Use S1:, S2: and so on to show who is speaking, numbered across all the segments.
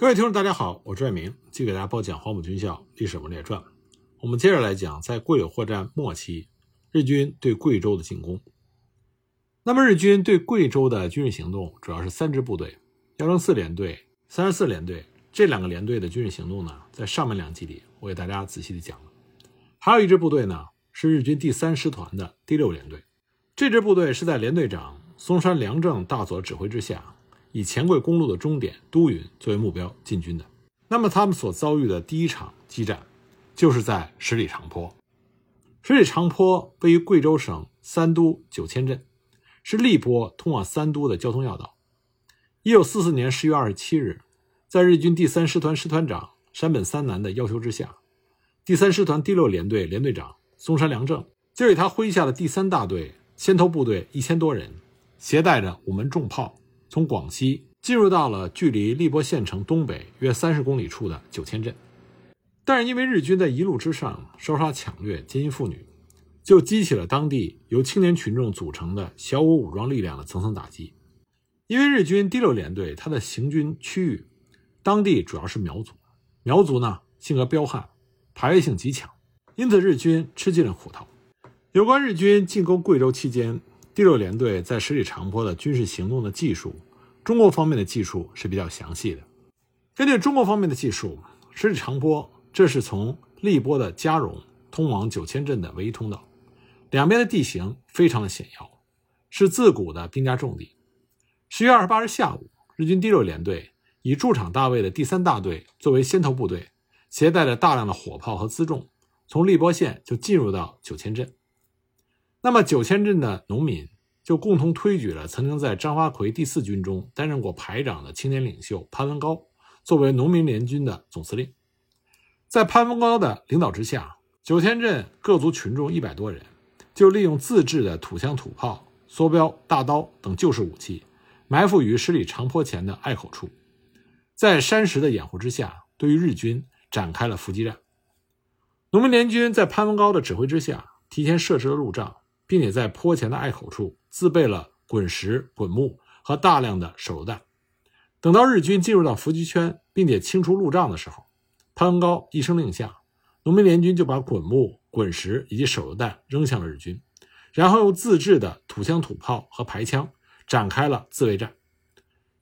S1: 各位听众，大家好，我是爱明，继续给大家播讲《黄埔军校历史文列传》。我们接着来讲，在桂柳会战末期，日军对贵州的进攻。那么，日军对贵州的军事行动主要是三支部队：幺零四联队、三十四联队。这两个连队的军事行动呢，在上面两集里我给大家仔细的讲了。还有一支部队呢，是日军第三师团的第六联队。这支部队是在连队长松山良政大佐指挥之下。以黔桂公路的终点都匀作为目标进军的，那么他们所遭遇的第一场激战，就是在十里长坡。十里长坡位于贵州省三都九千镇，是荔波通往三都的交通要道。一九四四年十月二十七日，在日军第三师团师团长山本三男的要求之下，第三师团第六联队联队长松山良政就以他麾下的第三大队先头部队一千多人，携带着五门重炮。从广西进入到了距离荔波县城东北约三十公里处的九千镇，但是因为日军在一路之上烧杀抢掠、奸淫妇女，就激起了当地由青年群众组成的小武武装力量的层层打击。因为日军第六联队它的行军区域，当地主要是苗族，苗族呢性格彪悍，排外性极强，因此日军吃尽了苦头。有关日军进攻贵州期间。第六联队在十里长坡的军事行动的技术，中国方面的技术是比较详细的。根据中国方面的技术，十里长坡这是从荔波的嘉荣通往九千镇的唯一通道，两边的地形非常的险要，是自古的兵家重地。十月二十八日下午，日军第六联队以驻场大尉的第三大队作为先头部队，携带着大量的火炮和辎重，从荔波县就进入到九千镇。那么九千镇的农民就共同推举了曾经在张发奎第四军中担任过排长的青年领袖潘文高作为农民联军的总司令。在潘文高的领导之下，九天镇各族群众一百多人就利用自制的土枪、土炮、梭镖、大刀等旧式武器，埋伏于十里长坡前的隘口处，在山石的掩护之下，对于日军展开了伏击战。农民联军在潘文高的指挥之下，提前设置了路障。并且在坡前的隘口处自备了滚石、滚木和大量的手榴弹。等到日军进入到伏击圈，并且清除路障的时候，潘高一声令下，农民联军就把滚木、滚石以及手榴弹扔向了日军，然后用自制的土枪、土炮和排枪展开了自卫战。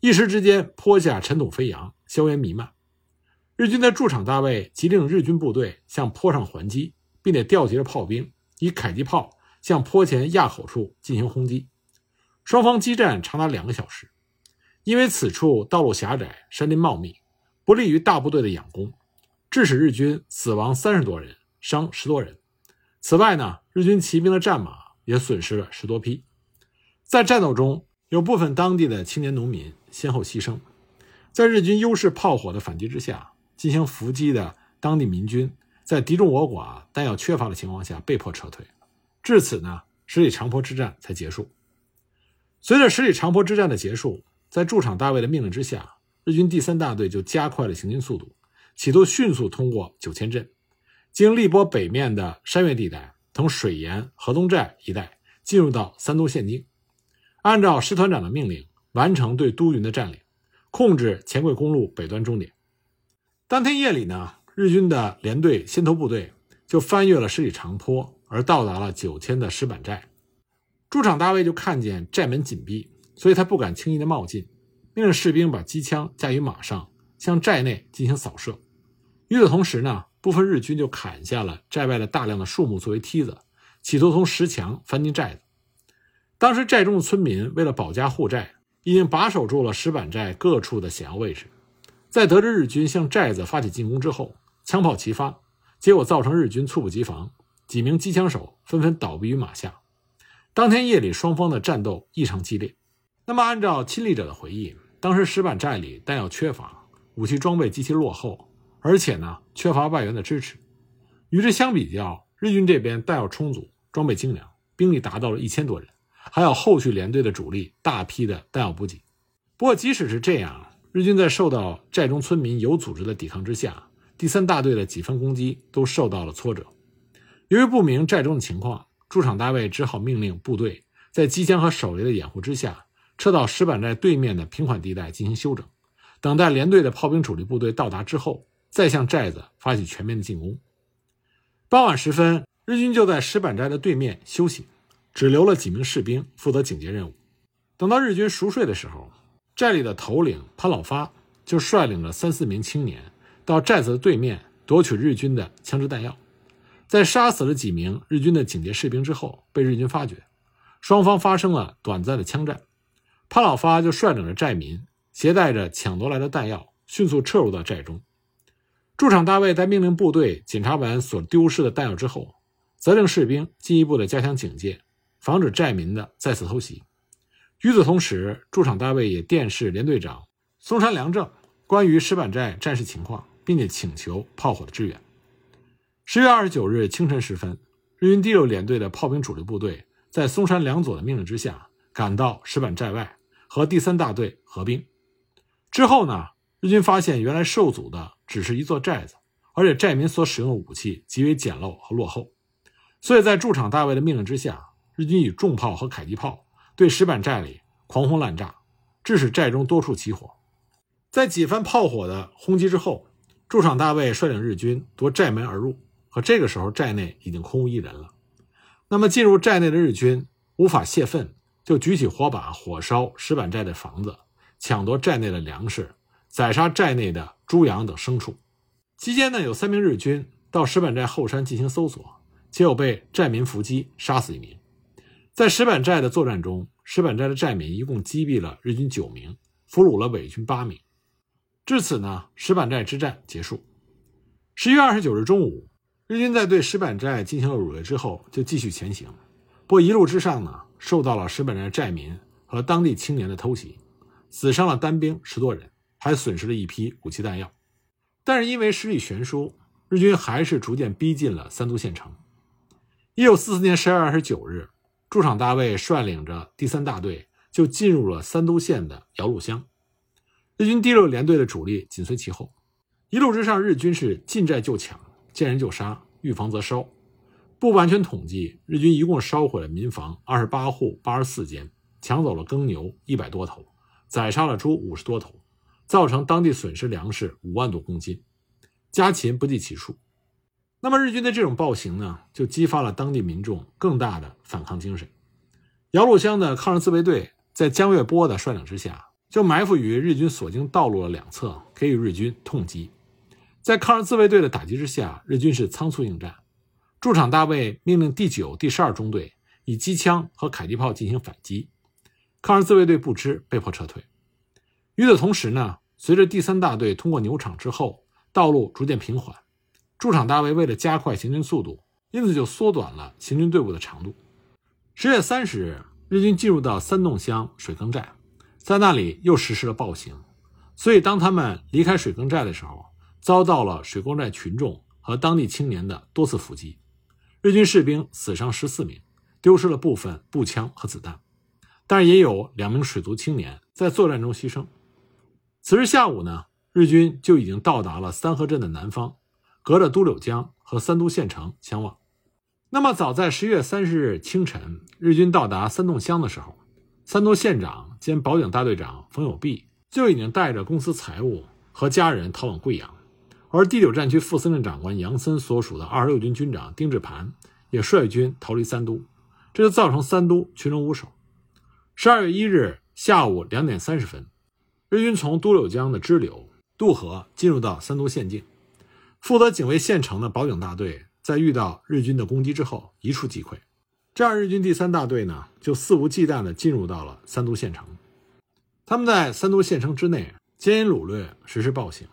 S1: 一时之间，坡下尘土飞扬，硝烟弥漫。日军的驻场大尉急令日军部队向坡上还击，并且调集了炮兵，以迫击炮。向坡前垭口处进行轰击，双方激战长达两个小时。因为此处道路狭窄，山林茂密，不利于大部队的仰攻，致使日军死亡三十多人，伤十多人。此外呢，日军骑兵的战马也损失了十多匹。在战斗中，有部分当地的青年农民先后牺牲。在日军优势炮火的反击之下，进行伏击的当地民军，在敌众我寡、弹药缺乏的情况下，被迫撤退。至此呢，十里长坡之战才结束。随着十里长坡之战的结束，在驻场大尉的命令之下，日军第三大队就加快了行军速度，企图迅速通过九千镇，经荔波北面的山岳地带，从水岩、河东寨一带进入到三都县境，按照师团长的命令，完成对都匀的占领，控制黔桂公路北端终点。当天夜里呢，日军的连队先头部队就翻越了十里长坡。而到达了九千的石板寨，驻场大尉就看见寨门紧闭，所以他不敢轻易的冒进，命令士兵把机枪架于马上，向寨内进行扫射。与此同时呢，部分日军就砍下了寨外的大量的树木作为梯子，企图从石墙翻进寨子。当时寨中的村民为了保家护寨，已经把守住了石板寨各处的险要位置。在得知日军向寨子发起进攻之后，枪炮齐发，结果造成日军猝不及防。几名机枪手纷纷倒毙于马下。当天夜里，双方的战斗异常激烈。那么，按照亲历者的回忆，当时石板寨里弹药缺乏，武器装备极其落后，而且呢缺乏外援的支持。与之相比较，日军这边弹药充足，装备精良，兵力达到了一千多人，还有后续连队的主力大批的弹药补给。不过，即使是这样，日军在受到寨中村民有组织的抵抗之下，第三大队的几番攻击都受到了挫折。由于不明寨中的情况，驻场大尉只好命令部队在机枪和手雷的掩护之下，撤到石板寨对面的平缓地带进行休整，等待连队的炮兵主力部队到达之后，再向寨子发起全面的进攻。傍晚时分，日军就在石板寨的对面休息，只留了几名士兵负责警戒任务。等到日军熟睡的时候，寨里的头领潘老发就率领着三四名青年到寨子的对面夺取日军的枪支弹药。在杀死了几名日军的警戒士兵之后，被日军发觉，双方发生了短暂的枪战。潘老发就率领着寨民，携带着抢夺来的弹药，迅速撤入到寨中。驻场大尉在命令部队检查完所丢失的弹药之后，责令士兵进一步的加强警戒，防止寨民的再次偷袭。与此同时，驻场大尉也电示连队长松山良政关于石板寨战事情况，并且请求炮火的支援。十月二十九日清晨时分，日军第六联队的炮兵主力部队在松山良佐的命令之下，赶到石板寨外，和第三大队合兵。之后呢，日军发现原来受阻的只是一座寨子，而且寨民所使用的武器极为简陋和落后，所以在驻场大尉的命令之下，日军以重炮和迫击炮对石板寨里狂轰滥炸，致使寨中多处起火。在几番炮火的轰击之后，驻场大尉率领日军夺寨门而入。可这个时候，寨内已经空无一人了。那么，进入寨内的日军无法泄愤，就举起火把火烧石板寨的房子，抢夺寨内的粮食，宰杀寨内的猪羊等牲畜。期间呢，有三名日军到石板寨后山进行搜索，且有被寨民伏击杀死一名。在石板寨的作战中，石板寨的寨民一共击毙了日军九名，俘虏了伪军八名。至此呢，石板寨之战结束。十一月二十九日中午。日军在对石板寨进行了掳掠之后，就继续前行。不过一路之上呢，受到了石板寨寨民和当地青年的偷袭，死伤了单兵十多人，还损失了一批武器弹药。但是因为实力悬殊，日军还是逐渐逼近了三都县城。一九四四年十二月二十九日，驻场大尉率领着第三大队就进入了三都县的姚路乡，日军第六联队的主力紧随其后。一路之上，日军是进寨就抢。见人就杀，遇房则烧。不完全统计，日军一共烧毁了民房二十八户八十四间，抢走了耕牛一百多头，宰杀了猪五十多头，造成当地损失粮食五万多公斤，家禽不计其数。那么日军的这种暴行呢，就激发了当地民众更大的反抗精神。姚路乡的抗日自卫队在江月波的率领之下，就埋伏于日军所经道路的两侧，给予日军痛击。在抗日自卫队的打击之下，日军是仓促应战。驻场大尉命令第九、第十二中队以机枪和迫击炮进行反击，抗日自卫队不知，被迫撤退。与此同时呢，随着第三大队通过牛场之后，道路逐渐平缓，驻场大尉为了加快行军速度，因此就缩短了行军队伍的长度。十月三十日，日军进入到三洞乡水耕寨，在那里又实施了暴行。所以，当他们离开水耕寨的时候，遭到了水工寨群众和当地青年的多次伏击，日军士兵死伤十四名，丢失了部分步枪和子弹，但是也有两名水族青年在作战中牺牲。此日下午呢，日军就已经到达了三河镇的南方，隔着都柳江和三都县城相望。那么，早在十月三十日清晨，日军到达三洞乡的时候，三都县长兼保警大队长冯友弼就已经带着公司财物和家人逃往贵阳。而第九战区副司令长官杨森所属的二十六军军长丁志磐也率军逃离三都，这就造成三都群龙无首。十二月一日下午两点三十分，日军从都柳江的支流渡河进入到三都县境。负责警卫县城的保警大队在遇到日军的攻击之后一触即溃，这样日军第三大队呢就肆无忌惮地进入到了三都县城。他们在三都县城之内奸淫掳掠，实施暴行。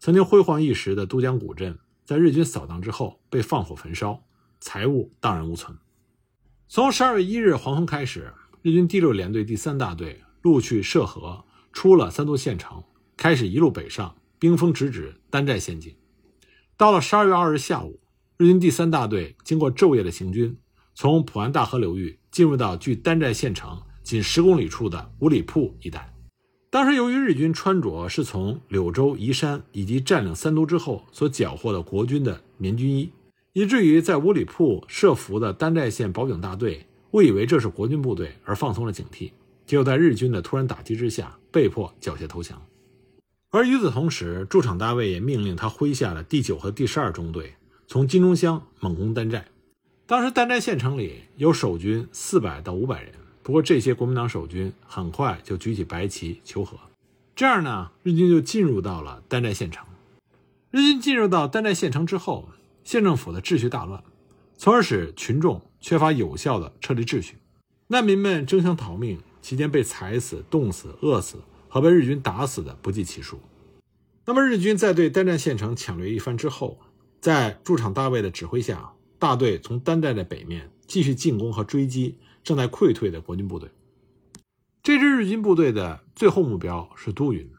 S1: 曾经辉煌一时的都江古镇，在日军扫荡之后被放火焚烧，财物荡然无存。从十二月一日黄昏开始，日军第六联队第三大队陆续涉河，出了三都县城，开始一路北上，兵锋直指丹寨县境。到了十二月二日下午，日军第三大队经过昼夜的行军，从普安大河流域进入到距丹寨县城仅十公里处的五里铺一带。当时，由于日军穿着是从柳州、宜山以及占领三都之后所缴获的国军的棉军衣，以至于在五里铺设伏的丹寨县保警大队误以为这是国军部队，而放松了警惕，结果在日军的突然打击之下，被迫缴械投降。而与此同时，驻场大尉也命令他麾下的第九和第十二中队从金钟乡猛攻丹寨。当时丹寨县城里有守军四百到五百人，不过这些国民党守军很快就举起白旗求和。这样呢，日军就进入到了丹寨县城。日军进入到丹寨县城之后，县政府的秩序大乱，从而使群众缺乏有效的撤离秩序。难民们争相逃命，期间被踩死、冻死、饿死和被日军打死的不计其数。那么，日军在对丹寨县城抢掠一番之后，在驻场大尉的指挥下，大队从丹寨的北面继续进攻和追击正在溃退的国军部队。这支日军部队的最后目标是都匀。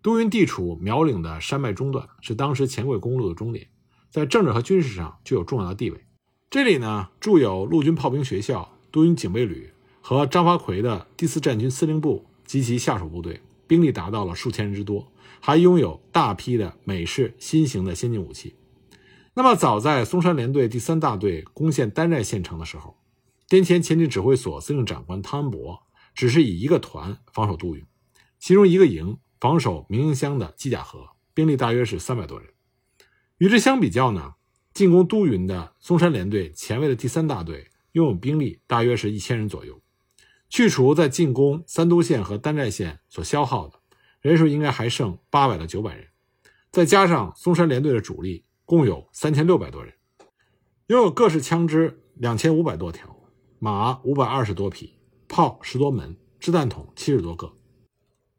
S1: 都匀地处苗岭的山脉中段，是当时黔桂公路的终点，在政治和军事上具有重要的地位。这里呢，驻有陆军炮兵学校、都匀警备旅和张发奎的第四战军司令部及其下属部队，兵力达到了数千人之多，还拥有大批的美式新型的先进武器。那么，早在松山联队第三大队攻陷丹寨县城的时候，滇黔前进指挥所司令长官汤恩伯只是以一个团防守都匀，其中一个营。防守明营乡的机甲河，兵力大约是三百多人。与之相比较呢，进攻都匀的松山联队前卫的第三大队拥有兵力大约是一千人左右。去除在进攻三都县和丹寨县所消耗的人数，应该还剩八百到九百人。再加上松山联队的主力，共有三千六百多人，拥有各式枪支两千五百多条，马五百二十多匹，炮十多门，掷弹筒七十多个。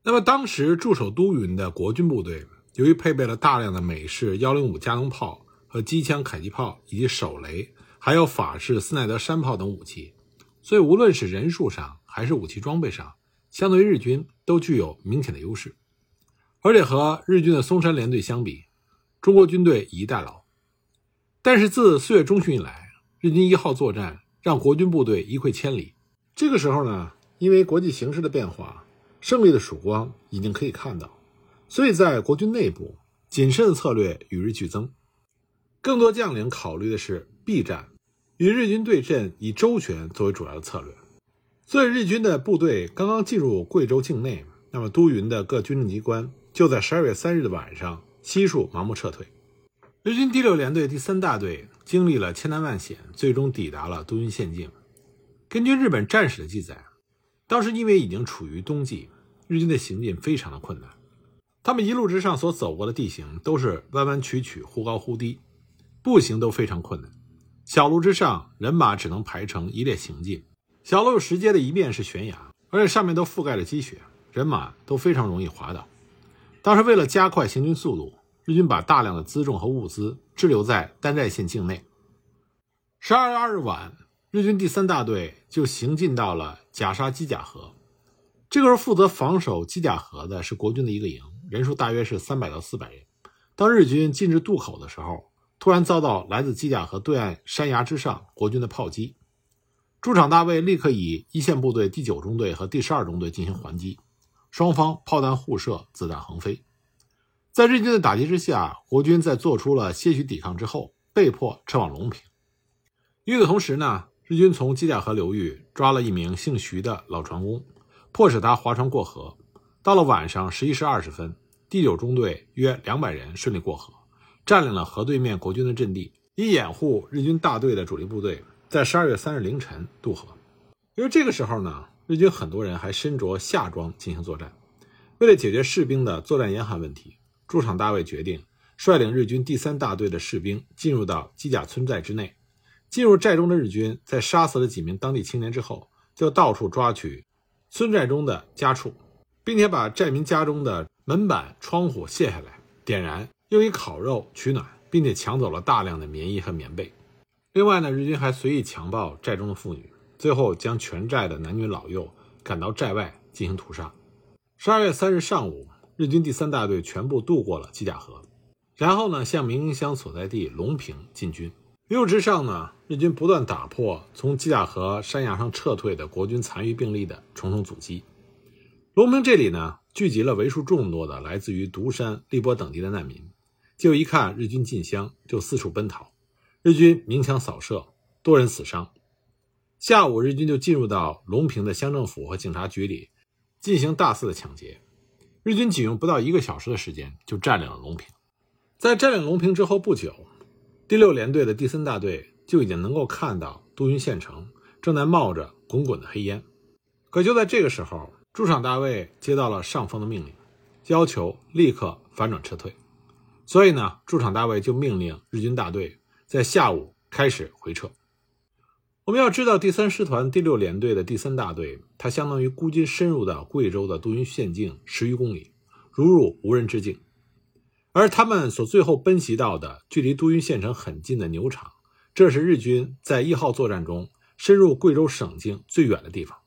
S1: 那么，当时驻守都匀的国军部队，由于配备了大量的美式幺零五加农炮和机枪迫击炮，以及手雷，还有法式斯奈德山炮等武器，所以无论是人数上还是武器装备上，相对于日军都具有明显的优势。而且和日军的松山联队相比，中国军队以逸待劳。但是自四月中旬以来，日军一号作战让国军部队一溃千里。这个时候呢，因为国际形势的变化。胜利的曙光已经可以看到，所以在国军内部，谨慎的策略与日俱增。更多将领考虑的是避战，与日军对阵以周全作为主要的策略。所以日军的部队刚刚进入贵州境内，那么都匀的各军政机关就在十二月三日的晚上悉数盲目撤退。日军第六联队第三大队经历了千难万险，最终抵达了都匀县境。根据日本战史的记载。当时因为已经处于冬季，日军的行进非常的困难。他们一路之上所走过的地形都是弯弯曲曲、忽高忽低，步行都非常困难。小路之上，人马只能排成一列行进。小路石阶的一面是悬崖，而且上面都覆盖着积雪，人马都非常容易滑倒。当时为了加快行军速度，日军把大量的辎重和物资滞留在丹寨县境内。十二月二日晚。日军第三大队就行进到了甲沙机甲河，这个时候负责防守机甲河的是国军的一个营，人数大约是三百到四百人。当日军进至渡口的时候，突然遭到来自机甲河对岸山崖之上国军的炮击，驻场大尉立刻以一线部队第九中队和第十二中队进行还击，双方炮弹互射，子弹横飞。在日军的打击之下，国军在做出了些许抵抗之后，被迫撤往隆平。与此同时呢。日军从机甲河流域抓了一名姓徐的老船工，迫使他划船过河。到了晚上十一时二十分，第九中队约两百人顺利过河，占领了河对面国军的阵地，以掩护日军大队的主力部队在十二月三日凌晨渡河。因为这个时候呢，日军很多人还身着夏装进行作战。为了解决士兵的作战严寒问题，驻场大尉决定率领日军第三大队的士兵进入到机甲村寨之内。进入寨中的日军，在杀死了几名当地青年之后，就到处抓取村寨中的家畜，并且把寨民家中的门板、窗户卸下来点燃，用以烤肉取暖，并且抢走了大量的棉衣和棉被。另外呢，日军还随意强暴寨中的妇女，最后将全寨的男女老幼赶到寨外进行屠杀。十二月三日上午，日军第三大队全部渡过了机甲河，然后呢，向明英乡所在地隆平进军。一路之上呢，日军不断打破从机甲河山崖上撤退的国军残余兵力的重重阻击。隆平这里呢，聚集了为数众多的来自于独山、荔波等地的难民，就一看日军进乡，就四处奔逃。日军鸣枪扫射，多人死伤。下午，日军就进入到隆平的乡政府和警察局里，进行大肆的抢劫。日军仅用不到一个小时的时间就占领了隆平。在占领隆平之后不久，第六联队的第三大队就已经能够看到都匀县城正在冒着滚滚的黑烟。可就在这个时候，驻场大尉接到了上峰的命令，要求立刻反转撤退。所以呢，驻场大尉就命令日军大队在下午开始回撤。我们要知道，第三师团第六联队的第三大队，它相当于孤军深入到贵州的都匀县境十余公里，如入无人之境。而他们所最后奔袭到的，距离都匀县城很近的牛场，这是日军在一号作战中深入贵州省境最远的地方。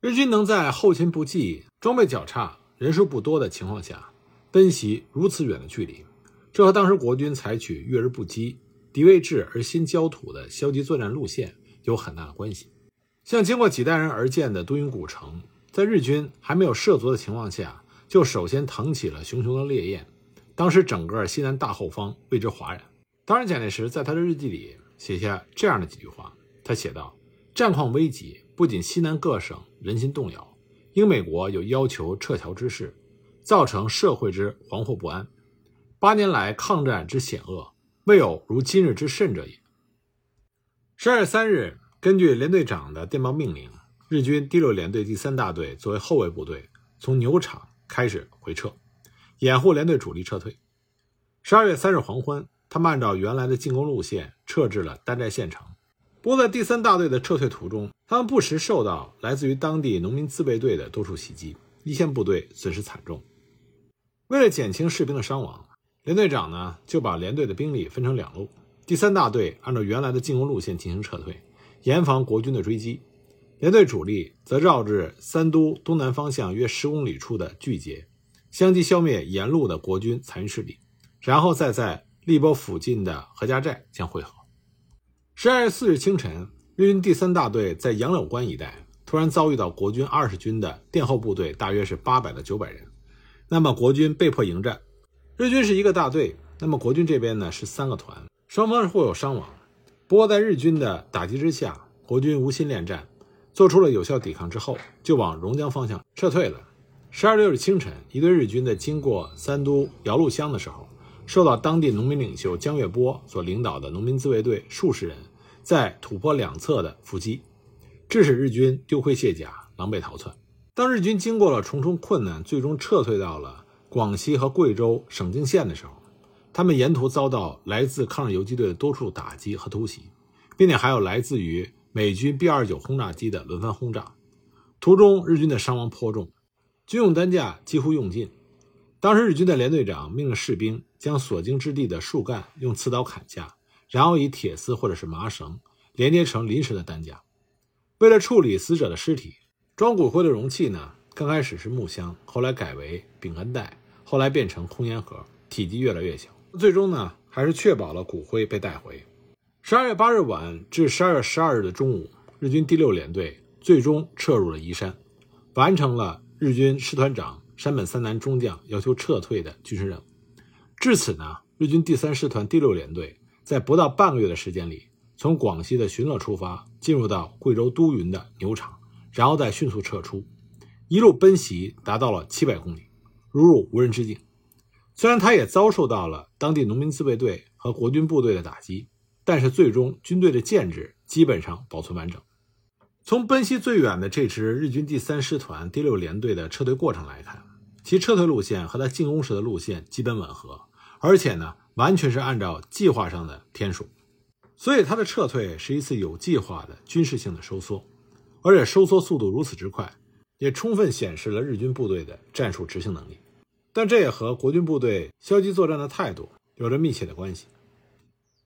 S1: 日军能在后勤不济、装备较差、人数不多的情况下奔袭如此远的距离，这和当时国军采取“遇而不击，敌未至而先焦土”的消极作战路线。有很大的关系。像经过几代人而建的都匀古城，在日军还没有涉足的情况下，就首先腾起了熊熊的烈焰。当时整个西南大后方为之哗然。当然，蒋介石在他的日记里写下这样的几句话，他写道：“战况危急，不仅西南各省人心动摇，英美国有要求撤侨之势，造成社会之惶惑不安。八年来抗战之险恶，未有如今日之甚者也。”十二月三日，根据连队长的电报命令，日军第六联队第三大队作为后卫部队，从牛场开始回撤，掩护连队主力撤退。十二月三日黄昏，他们按照原来的进攻路线撤至了丹寨县城。不过，在第三大队的撤退途中，他们不时受到来自于当地农民自卫队的多处袭击，一线部队损失惨重。为了减轻士兵的伤亡，连队长呢就把连队的兵力分成两路。第三大队按照原来的进攻路线进行撤退，严防国军的追击；连队主力则绕至三都东南方向约十公里处的聚节，相继消灭沿路的国军残余势力，然后再在荔波附近的何家寨将会合。十二月四日清晨，日军第三大队在杨柳关一带突然遭遇到国军二十军的殿后部队，大约是八百到九百人，那么国军被迫迎战。日军是一个大队，那么国军这边呢是三个团。双方是互有伤亡，不过在日军的打击之下，国军无心恋战，做出了有效抵抗之后，就往榕江方向撤退了。十二六日清晨，一队日军在经过三都姚路乡的时候，受到当地农民领袖江月波所领导的农民自卫队数十人在土坡两侧的伏击，致使日军丢盔卸甲，狼狈逃窜。当日军经过了重重困难，最终撤退到了广西和贵州省境线的时候。他们沿途遭到来自抗日游击队的多处打击和突袭，并且还有来自于美军 B-29 轰炸机的轮番轰炸。途中，日军的伤亡颇重，军用担架几乎用尽。当时，日军的连队长命令士兵将所经之地的树干用刺刀砍下，然后以铁丝或者是麻绳连接成临时的担架。为了处理死者的尸体，装骨灰的容器呢，刚开始是木箱，后来改为饼干袋，后来变成空烟盒，体积越来越小。最终呢，还是确保了骨灰被带回。十二月八日晚至十二月十二日的中午，日军第六联队最终撤入了宜山，完成了日军师团长山本三男中将要求撤退的军事任务。至此呢，日军第三师团第六联队在不到半个月的时间里，从广西的寻乐出发，进入到贵州都匀的牛场，然后再迅速撤出，一路奔袭达到了七百公里，如入无人之境。虽然他也遭受到了当地农民自卫队和国军部队的打击，但是最终军队的建制基本上保存完整。从奔袭最远的这支日军第三师团第六联队的撤退过程来看，其撤退路线和他进攻时的路线基本吻合，而且呢，完全是按照计划上的天数。所以他的撤退是一次有计划的军事性的收缩，而且收缩速度如此之快，也充分显示了日军部队的战术执行能力。但这也和国军部队消极作战的态度有着密切的关系。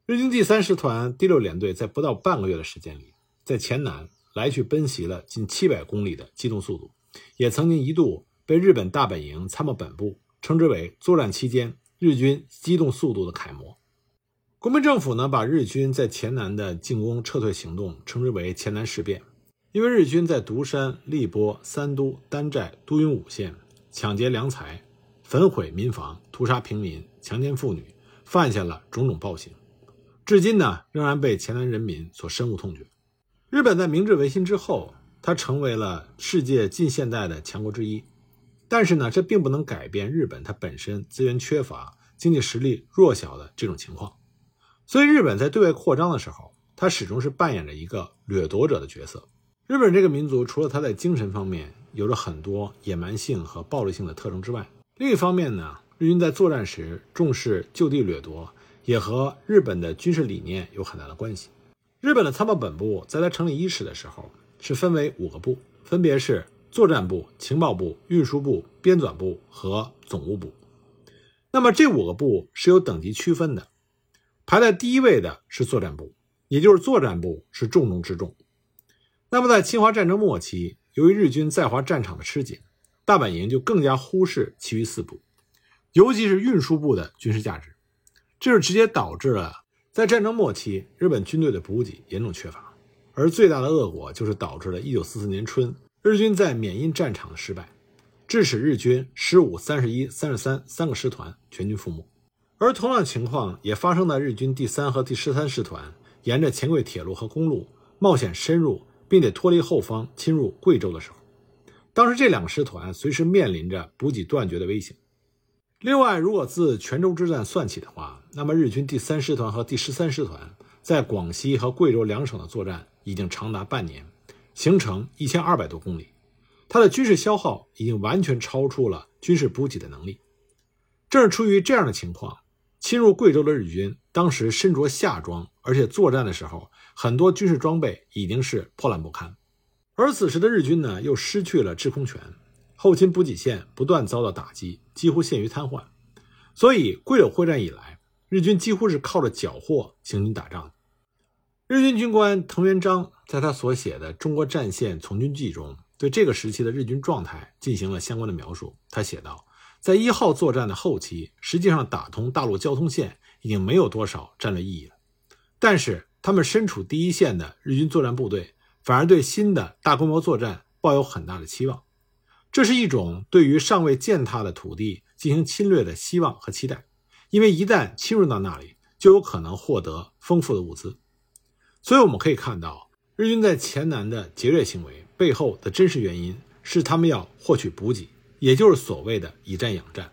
S1: 日军第三师团第六联队在不到半个月的时间里，在黔南来去奔袭了近七百公里的机动速度，也曾经一度被日本大本营参谋本部称之为作战期间日军机动速度的楷模。国民政府呢，把日军在黔南的进攻撤退行动称之为黔南事变，因为日军在独山、荔波、三都、丹寨、都匀五县抢劫粮财。焚毁民房、屠杀平民、强奸妇女，犯下了种种暴行，至今呢仍然被黔南人民所深恶痛绝。日本在明治维新之后，它成为了世界近现代的强国之一。但是呢，这并不能改变日本它本身资源缺乏、经济实力弱小的这种情况。所以，日本在对外扩张的时候，它始终是扮演着一个掠夺者的角色。日本这个民族，除了它在精神方面有着很多野蛮性和暴力性的特征之外，另一方面呢，日军在作战时重视就地掠夺，也和日本的军事理念有很大的关系。日本的参谋本部在它成立伊始的时候，是分为五个部，分别是作战部、情报部、运输部、编纂部和总务部。那么这五个部是有等级区分的。排在第一位的是作战部，也就是作战部是重中之重。那么在侵华战争末期，由于日军在华战场的吃紧，大本营就更加忽视其余四部，尤其是运输部的军事价值，这是直接导致了在战争末期日本军队的补给严重缺乏，而最大的恶果就是导致了1944年春日军在缅因战场的失败，致使日军十五、三十一、三十三三个师团全军覆没。而同样情况也发生在日军第三和第十三师团沿着黔桂铁路和公路冒险深入，并且脱离后方侵入贵州的时候，当时这两个师团随时面临着补给断绝的危险。另外，如果自泉州之战算起的话，那么日军第三师团和第十三师团在广西和贵州两省的作战已经长达半年，行程一千二百多公里，它的军事消耗已经完全超出了军事补给的能力。正是出于这样的情况。侵入贵州的日军当时身着夏装，而且作战的时候，很多军事装备已经是破烂不堪。而此时的日军呢，又失去了制空权，后勤补给线不断遭到打击，几乎陷于瘫痪。所以，贵柳会战以来，日军几乎是靠着缴获行军打仗。日军军官藤原章在他所写的《中国战线从军记》中，对这个时期的日军状态进行了相关的描述。他写道。在一号作战的后期，实际上打通大陆交通线已经没有多少战略意义了。但是，他们身处第一线的日军作战部队，反而对新的大规模作战抱有很大的期望。这是一种对于尚未践踏的土地进行侵略的希望和期待，因为一旦侵入到那里，就有可能获得丰富的物资。所以，我们可以看到，日军在黔南的劫掠行为背后的真实原因是他们要获取补给。也就是所谓的以战养战。